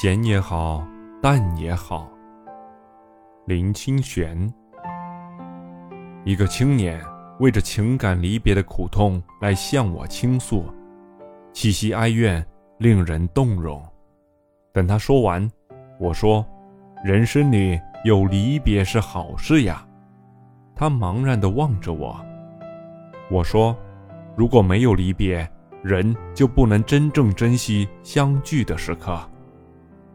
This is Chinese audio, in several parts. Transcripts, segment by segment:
咸也好，淡也好。林清玄，一个青年为着情感离别的苦痛来向我倾诉，气息哀怨，令人动容。等他说完，我说：“人生里有离别是好事呀。”他茫然地望着我。我说：“如果没有离别，人就不能真正珍惜相聚的时刻。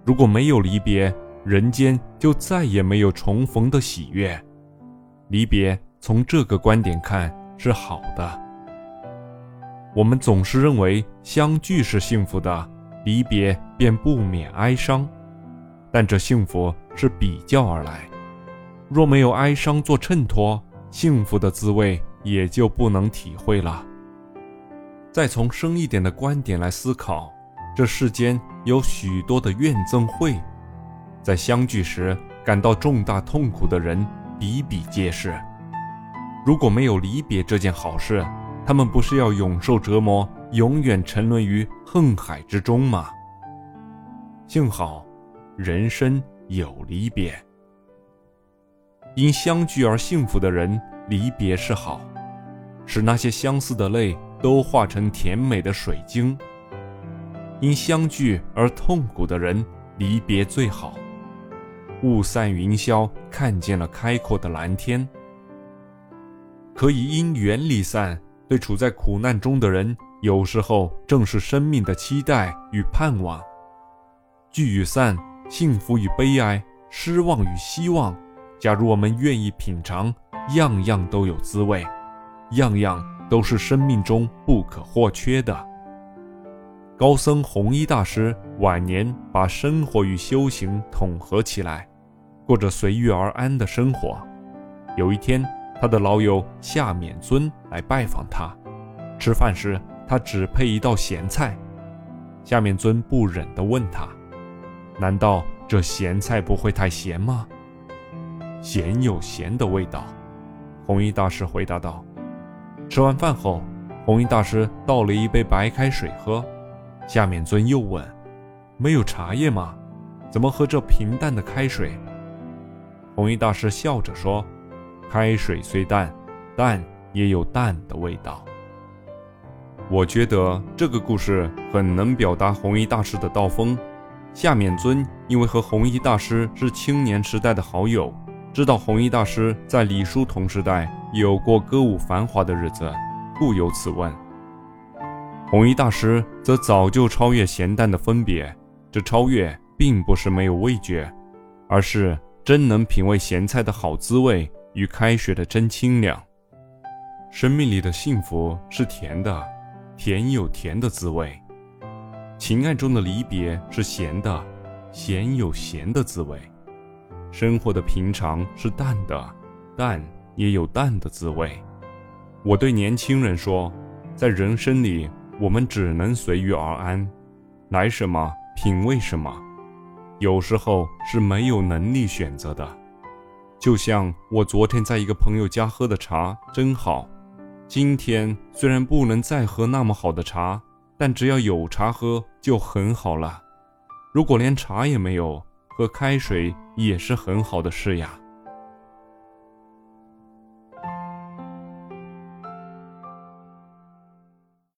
如果没有离别，人间就再也没有重逢的喜悦。离别从这个观点看是好的。我们总是认为相聚是幸福的，离别便不免哀伤。但这幸福是比较而来，若没有哀伤做衬托，幸福的滋味也就不能体会了。再从深一点的观点来思考，这世间有许多的怨憎会。在相聚时感到重大痛苦的人比比皆是。如果没有离别这件好事，他们不是要永受折磨，永远沉沦于恨海之中吗？幸好，人生有离别。因相聚而幸福的人，离别是好，使那些相似的泪都化成甜美的水晶。因相聚而痛苦的人，离别最好。雾散云消，看见了开阔的蓝天。可以因缘离散，对处在苦难中的人，有时候正是生命的期待与盼望。聚与散，幸福与悲哀，失望与希望。假如我们愿意品尝，样样都有滋味，样样都是生命中不可或缺的。高僧弘一大师晚年把生活与修行统合起来。过着随遇而安的生活。有一天，他的老友夏勉尊来拜访他。吃饭时，他只配一道咸菜。夏勉尊不忍地问他：“难道这咸菜不会太咸吗？”“咸有咸的味道。”弘一大师回答道。吃完饭后，弘一大师倒了一杯白开水喝。夏勉尊又问：“没有茶叶吗？怎么喝这平淡的开水？”红衣大师笑着说：“开水虽淡，淡也有淡的味道。”我觉得这个故事很能表达红衣大师的道风。夏勉尊因为和红衣大师是青年时代的好友，知道红衣大师在李叔同时代有过歌舞繁华的日子，故有此问。弘一大师则早就超越咸淡的分别，这超越并不是没有味觉，而是。真能品味咸菜的好滋味与开水的真清凉。生命里的幸福是甜的，甜有甜的滋味；情爱中的离别是咸的，咸有咸的滋味。生活的平常是淡的，淡也有淡的滋味。我对年轻人说，在人生里，我们只能随遇而安，来什么品味什么。有时候是没有能力选择的，就像我昨天在一个朋友家喝的茶真好，今天虽然不能再喝那么好的茶，但只要有茶喝就很好了。如果连茶也没有，喝开水也是很好的事呀。